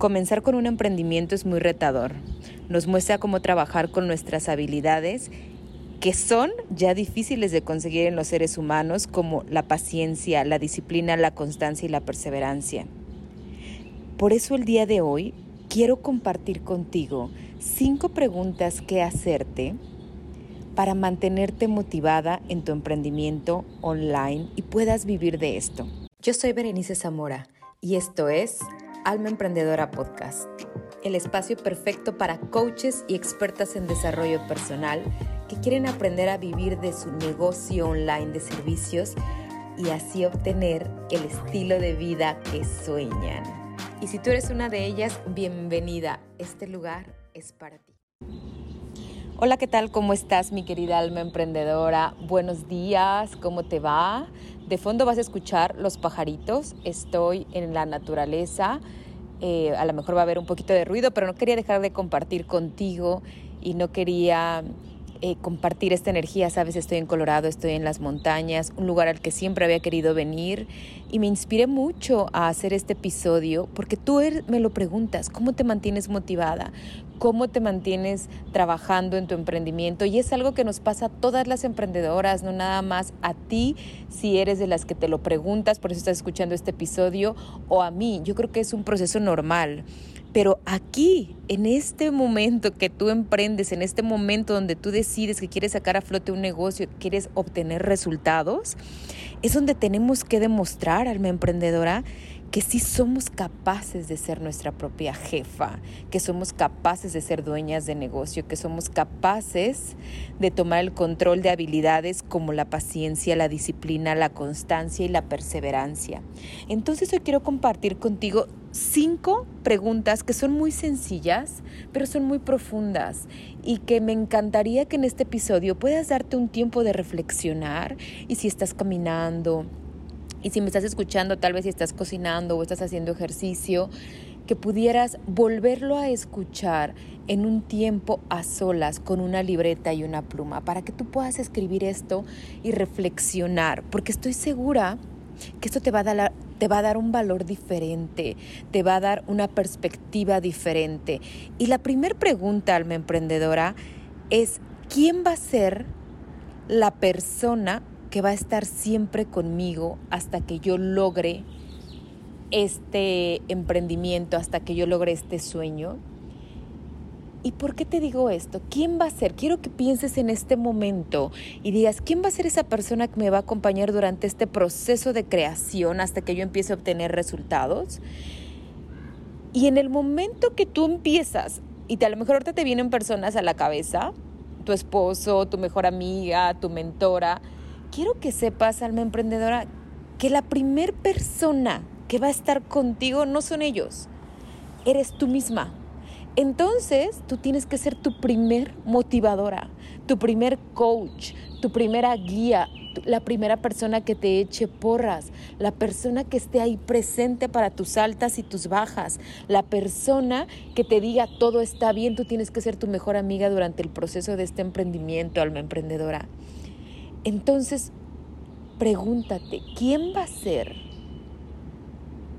Comenzar con un emprendimiento es muy retador. Nos muestra cómo trabajar con nuestras habilidades que son ya difíciles de conseguir en los seres humanos como la paciencia, la disciplina, la constancia y la perseverancia. Por eso el día de hoy quiero compartir contigo cinco preguntas que hacerte para mantenerte motivada en tu emprendimiento online y puedas vivir de esto. Yo soy Berenice Zamora y esto es Alma Emprendedora Podcast, el espacio perfecto para coaches y expertas en desarrollo personal que quieren aprender a vivir de su negocio online de servicios y así obtener el estilo de vida que sueñan. Y si tú eres una de ellas, bienvenida. Este lugar es para ti. Hola, ¿qué tal? ¿Cómo estás, mi querida alma emprendedora? Buenos días, ¿cómo te va? De fondo vas a escuchar los pajaritos. Estoy en la naturaleza. Eh, a lo mejor va a haber un poquito de ruido, pero no quería dejar de compartir contigo y no quería eh, compartir esta energía. Sabes, estoy en Colorado, estoy en las montañas, un lugar al que siempre había querido venir y me inspiré mucho a hacer este episodio porque tú er, me lo preguntas, ¿cómo te mantienes motivada? ¿Cómo te mantienes trabajando en tu emprendimiento? Y es algo que nos pasa a todas las emprendedoras, no nada más a ti si eres de las que te lo preguntas, por eso estás escuchando este episodio, o a mí. Yo creo que es un proceso normal. Pero aquí, en este momento que tú emprendes, en este momento donde tú decides que quieres sacar a flote un negocio, quieres obtener resultados, es donde tenemos que demostrar, alma emprendedora, que sí somos capaces de ser nuestra propia jefa, que somos capaces de ser dueñas de negocio, que somos capaces de tomar el control de habilidades como la paciencia, la disciplina, la constancia y la perseverancia. Entonces hoy quiero compartir contigo cinco preguntas que son muy sencillas, pero son muy profundas y que me encantaría que en este episodio puedas darte un tiempo de reflexionar y si estás caminando, y si me estás escuchando, tal vez si estás cocinando o estás haciendo ejercicio, que pudieras volverlo a escuchar en un tiempo a solas con una libreta y una pluma para que tú puedas escribir esto y reflexionar, porque estoy segura que esto te va a dar, te va a dar un valor diferente, te va a dar una perspectiva diferente. Y la primera pregunta, alma emprendedora, es, ¿quién va a ser la persona que va a estar siempre conmigo hasta que yo logre este emprendimiento, hasta que yo logre este sueño. ¿Y por qué te digo esto? ¿Quién va a ser? Quiero que pienses en este momento y digas, ¿quién va a ser esa persona que me va a acompañar durante este proceso de creación hasta que yo empiece a obtener resultados? Y en el momento que tú empiezas, y te, a lo mejor ahorita te vienen personas a la cabeza, tu esposo, tu mejor amiga, tu mentora, quiero que sepas, alma emprendedora, que la primer persona que va a estar contigo no son ellos, eres tú misma. Entonces, tú tienes que ser tu primer motivadora, tu primer coach, tu primera guía, la primera persona que te eche porras, la persona que esté ahí presente para tus altas y tus bajas, la persona que te diga todo está bien, tú tienes que ser tu mejor amiga durante el proceso de este emprendimiento, alma emprendedora. Entonces, pregúntate, ¿quién va a ser?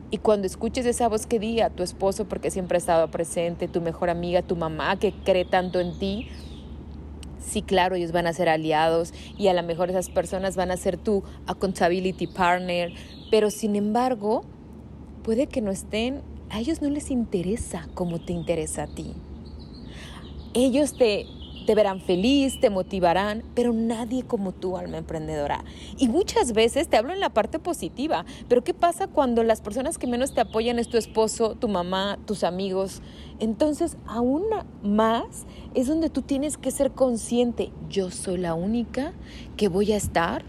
Y cuando escuches esa voz que diga tu esposo, porque siempre ha estado presente, tu mejor amiga, tu mamá, que cree tanto en ti, sí, claro, ellos van a ser aliados y a lo mejor esas personas van a ser tu accountability partner, pero sin embargo, puede que no estén, a ellos no les interesa como te interesa a ti. Ellos te te verán feliz, te motivarán, pero nadie como tú, alma emprendedora. Y muchas veces te hablo en la parte positiva, pero ¿qué pasa cuando las personas que menos te apoyan es tu esposo, tu mamá, tus amigos? Entonces, aún más es donde tú tienes que ser consciente, yo soy la única que voy a estar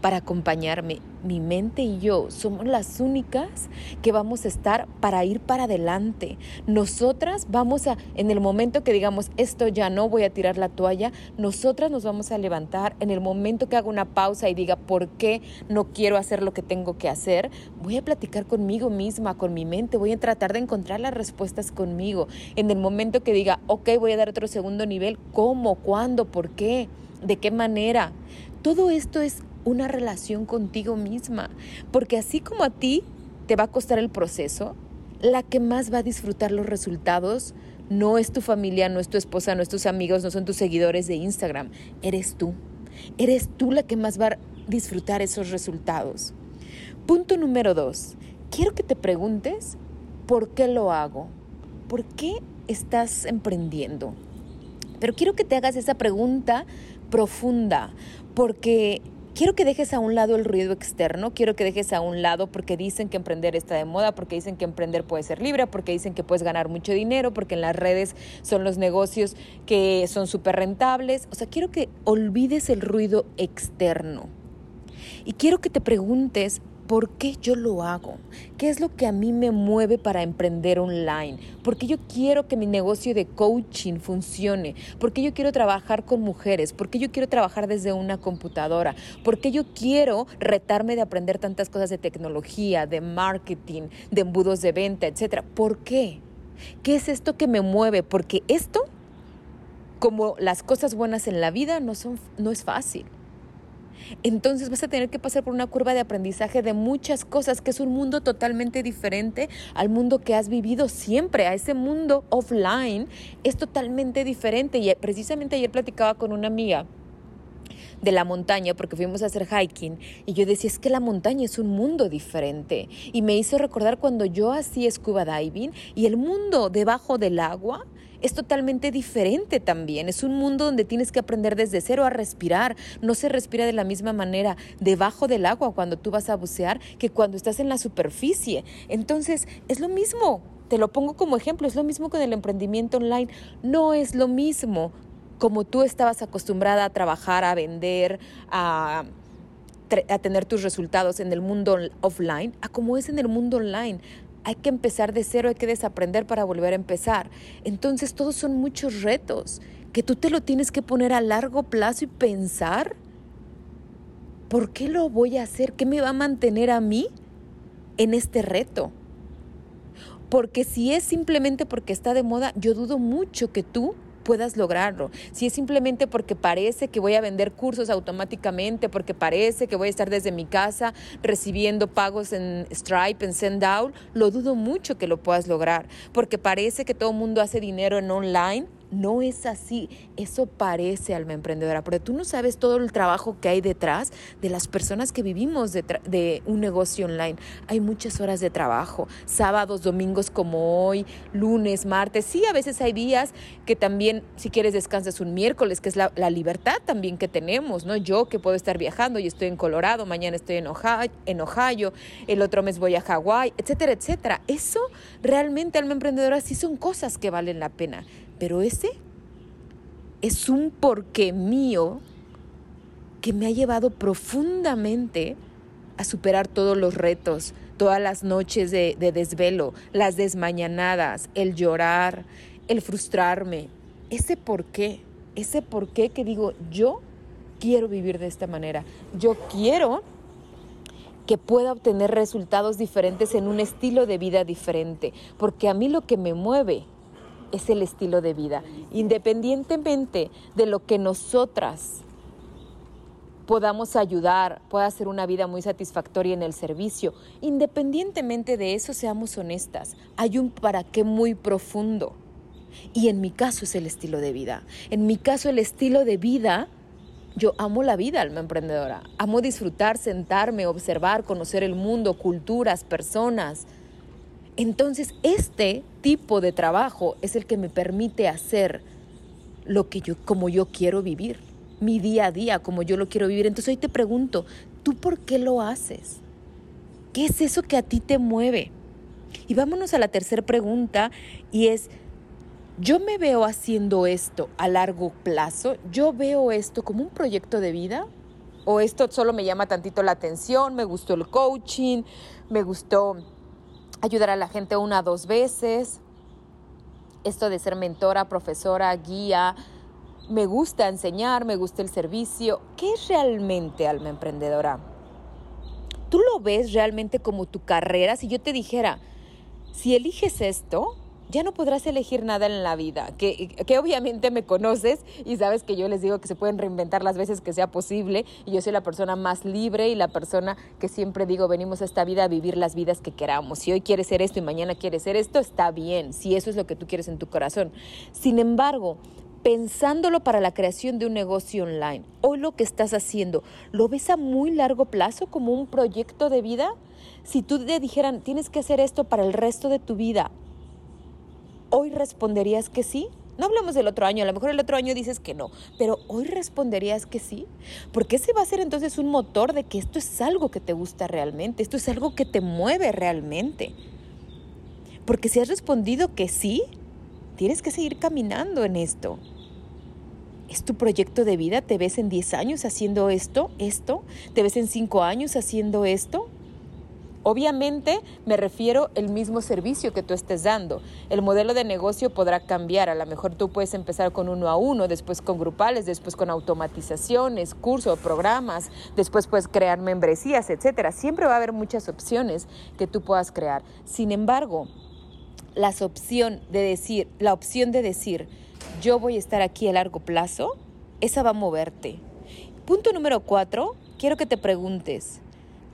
para acompañarme. Mi mente y yo somos las únicas que vamos a estar para ir para adelante. Nosotras vamos a, en el momento que digamos, esto ya no, voy a tirar la toalla, nosotras nos vamos a levantar. En el momento que haga una pausa y diga, ¿por qué no quiero hacer lo que tengo que hacer? Voy a platicar conmigo misma, con mi mente, voy a tratar de encontrar las respuestas conmigo. En el momento que diga, ok, voy a dar otro segundo nivel, ¿cómo? ¿Cuándo? ¿Por qué? ¿De qué manera? Todo esto es una relación contigo misma, porque así como a ti te va a costar el proceso, la que más va a disfrutar los resultados no es tu familia, no es tu esposa, no es tus amigos, no son tus seguidores de Instagram, eres tú. Eres tú la que más va a disfrutar esos resultados. Punto número dos, quiero que te preguntes por qué lo hago, por qué estás emprendiendo. Pero quiero que te hagas esa pregunta profunda, porque quiero que dejes a un lado el ruido externo, quiero que dejes a un lado porque dicen que emprender está de moda, porque dicen que emprender puede ser libre, porque dicen que puedes ganar mucho dinero, porque en las redes son los negocios que son súper rentables. O sea, quiero que olvides el ruido externo. Y quiero que te preguntes ¿Por qué yo lo hago? ¿Qué es lo que a mí me mueve para emprender online? ¿Por qué yo quiero que mi negocio de coaching funcione? ¿Por qué yo quiero trabajar con mujeres? ¿Por qué yo quiero trabajar desde una computadora? ¿Por qué yo quiero retarme de aprender tantas cosas de tecnología, de marketing, de embudos de venta, etcétera? ¿Por qué? ¿Qué es esto que me mueve? Porque esto, como las cosas buenas en la vida, no, son, no es fácil. Entonces vas a tener que pasar por una curva de aprendizaje de muchas cosas, que es un mundo totalmente diferente al mundo que has vivido siempre, a ese mundo offline es totalmente diferente. Y precisamente ayer platicaba con una amiga de la montaña porque fuimos a hacer hiking y yo decía es que la montaña es un mundo diferente y me hizo recordar cuando yo hacía scuba diving y el mundo debajo del agua es totalmente diferente también. Es un mundo donde tienes que aprender desde cero a respirar. No se respira de la misma manera debajo del agua cuando tú vas a bucear que cuando estás en la superficie. Entonces, es lo mismo. Te lo pongo como ejemplo, es lo mismo con el emprendimiento online. No es lo mismo como tú estabas acostumbrada a trabajar, a vender, a a tener tus resultados en el mundo offline a como es en el mundo online hay que empezar de cero, hay que desaprender para volver a empezar. Entonces todos son muchos retos que tú te lo tienes que poner a largo plazo y pensar, ¿por qué lo voy a hacer? ¿Qué me va a mantener a mí en este reto? Porque si es simplemente porque está de moda, yo dudo mucho que tú puedas lograrlo. Si es simplemente porque parece que voy a vender cursos automáticamente, porque parece que voy a estar desde mi casa recibiendo pagos en Stripe, en Sendout, lo dudo mucho que lo puedas lograr. Porque parece que todo el mundo hace dinero en online, no es así, eso parece alma emprendedora, pero tú no sabes todo el trabajo que hay detrás de las personas que vivimos de, de, un negocio online. Hay muchas horas de trabajo, sábados, domingos como hoy, lunes, martes, sí, a veces hay días que también, si quieres, descansas un miércoles, que es la, libertad también que tenemos, ¿no? Yo que puedo estar viajando y estoy en Colorado, mañana estoy en Ohio, en Ohio el otro mes voy a Hawái, etcétera, etcétera. Eso realmente, alma emprendedora, sí son cosas que valen la pena pero ese es un porqué mío que me ha llevado profundamente a superar todos los retos, todas las noches de, desvelo, las desmañanadas, el llorar, el frustrarme. Ese porqué, ese porqué que digo, yo quiero vivir de esta manera, yo quiero que pueda obtener resultados diferentes en un estilo de vida diferente, porque a mí lo que me mueve es el estilo de vida. Independientemente de lo que nosotras podamos ayudar, pueda ser una vida muy satisfactoria en el servicio, independientemente de eso, seamos honestas, hay un para qué muy profundo. Y en mi caso es el estilo de vida. En mi caso el estilo de vida, yo amo la vida, alma emprendedora. Amo disfrutar, sentarme, observar, conocer el mundo, culturas, personas, entonces, este tipo de trabajo es el que me permite hacer lo que yo, como yo quiero vivir, mi día a día, como yo lo quiero vivir. Entonces hoy te pregunto, ¿tú por qué lo haces? ¿Qué es eso que a ti te mueve? Y vámonos a la tercera pregunta y es, ¿yo me veo haciendo esto a largo plazo? ¿Yo veo esto como un proyecto de vida? ¿O esto solo me llama tantito la atención? ¿Me gustó el coaching? ¿Me gustó ayudar a la gente una o dos veces. Esto de ser mentora, profesora, guía. Me gusta enseñar, me gusta el servicio. ¿Qué es realmente alma emprendedora? ¿Tú lo ves realmente como tu carrera? Si yo te dijera, si eliges esto, ya no podrás elegir nada en la vida, que, que, obviamente me conoces y sabes que yo les digo que se pueden reinventar las veces que sea posible y yo soy la persona más libre y la persona que siempre digo, venimos a esta vida a vivir las vidas que queramos. Si hoy quieres ser esto y mañana quieres ser esto, está bien, si eso es lo que tú quieres en tu corazón. Sin embargo, pensándolo para la creación de un negocio online, hoy lo que estás haciendo, ¿lo ves a muy largo plazo como un proyecto de vida? Si tú te dijeran, tienes que hacer esto para el resto de tu vida, ¿hoy responderías que sí? No hablamos del otro año, a lo mejor el otro año dices que no, pero hoy responderías que sí, porque ese va a ser entonces un motor de que esto es algo que te gusta realmente, esto es algo que te mueve realmente. Porque si has respondido que sí, tienes que seguir caminando en esto. ¿Es tu proyecto de vida? ¿Te ves en 10 años haciendo esto, esto? ¿Te ves en 5 años haciendo esto? Obviamente me refiero el mismo servicio que tú estés dando. El modelo de negocio podrá cambiar. A lo mejor tú puedes empezar con uno a uno, después con grupales, después con automatizaciones, cursos, programas, después puedes crear membresías, etcétera. Siempre va a haber muchas opciones que tú puedas crear. Sin embargo, opción de decir, la opción de decir, yo voy a estar aquí a largo plazo, esa va a moverte. Punto número cuatro, quiero que te preguntes,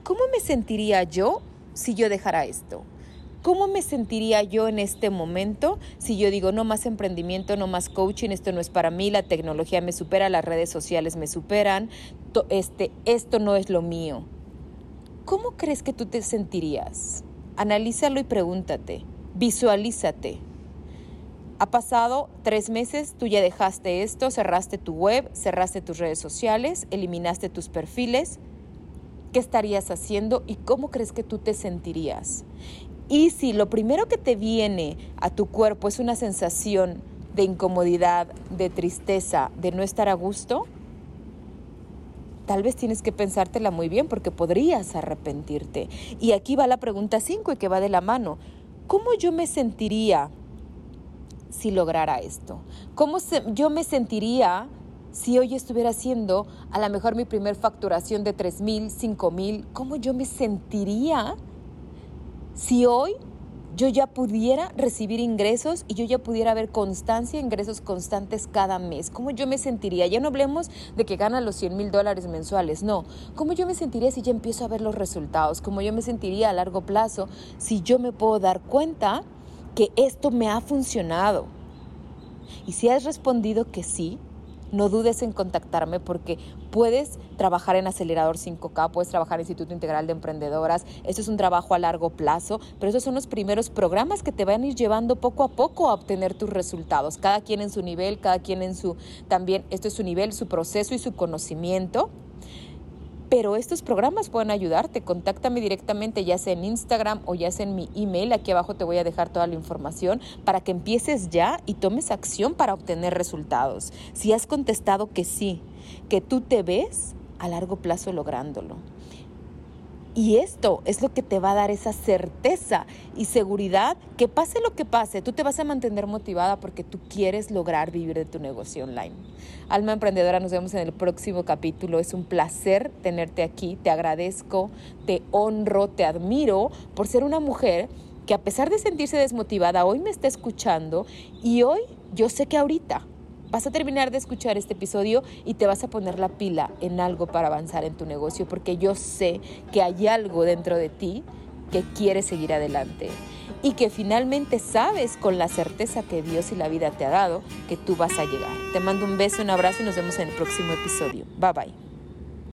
¿cómo me sentiría yo si yo dejara esto? ¿Cómo me sentiría yo en este momento si yo digo no más emprendimiento, no más coaching, esto no es para mí, la tecnología me supera, las redes sociales me superan, este, esto no es lo mío? ¿Cómo crees que tú te sentirías? Analízalo y pregúntate, visualízate. Ha pasado tres meses, tú ya dejaste esto, cerraste tu web, cerraste tus redes sociales, eliminaste tus perfiles, qué estarías haciendo y cómo crees que tú te sentirías. Y si lo primero que te viene a tu cuerpo es una sensación de incomodidad, de tristeza, de no estar a gusto, tal vez tienes que pensártela muy bien porque podrías arrepentirte. Y aquí va la pregunta 5 y que va de la mano. ¿Cómo yo me sentiría si lograra esto? ¿Cómo yo me sentiría si hoy estuviera haciendo a lo mejor mi primer facturación de 3 mil, 5 mil, ¿cómo yo me sentiría si hoy yo ya pudiera recibir ingresos y yo ya pudiera ver constancia, ingresos constantes cada mes. ¿Cómo yo me sentiría? Ya no hablemos de que gana los 100 mil dólares mensuales, no. ¿Cómo yo me sentiría si ya empiezo a ver los resultados? ¿Cómo yo me sentiría a largo plazo si yo me puedo dar cuenta que esto me ha funcionado? Y si has respondido que sí, no dudes en contactarme porque puedes trabajar en Acelerador 5K, puedes trabajar en Instituto Integral de Emprendedoras. Esto es un trabajo a largo plazo, pero esos son los primeros programas que te van a ir llevando poco a poco a obtener tus resultados. Cada quien en su nivel, cada quien en su también, esto es su nivel, su proceso y su conocimiento pero estos programas pueden ayudarte. Contáctame directamente, ya sea en Instagram o ya sea en mi email. Aquí abajo te voy a dejar toda la información para que empieces ya y tomes acción para obtener resultados. Si has contestado que sí, que tú te ves a largo plazo lográndolo. Y esto es lo que te va a dar esa certeza y seguridad que pase lo que pase, tú te vas a mantener motivada porque tú quieres lograr vivir de tu negocio online. Alma Emprendedora, nos vemos en el próximo capítulo. Es un placer tenerte aquí. Te agradezco, te honro, te admiro por ser una mujer que a pesar de sentirse desmotivada, hoy me está escuchando y hoy yo sé que ahorita vas a terminar de escuchar este episodio y te vas a poner la pila en algo para avanzar en tu negocio, porque yo sé que hay algo dentro de ti que quiere seguir adelante y que finalmente sabes con la certeza que Dios y la vida te ha dado que tú vas a llegar. Te mando un beso, un abrazo y nos vemos en el próximo episodio. Bye bye.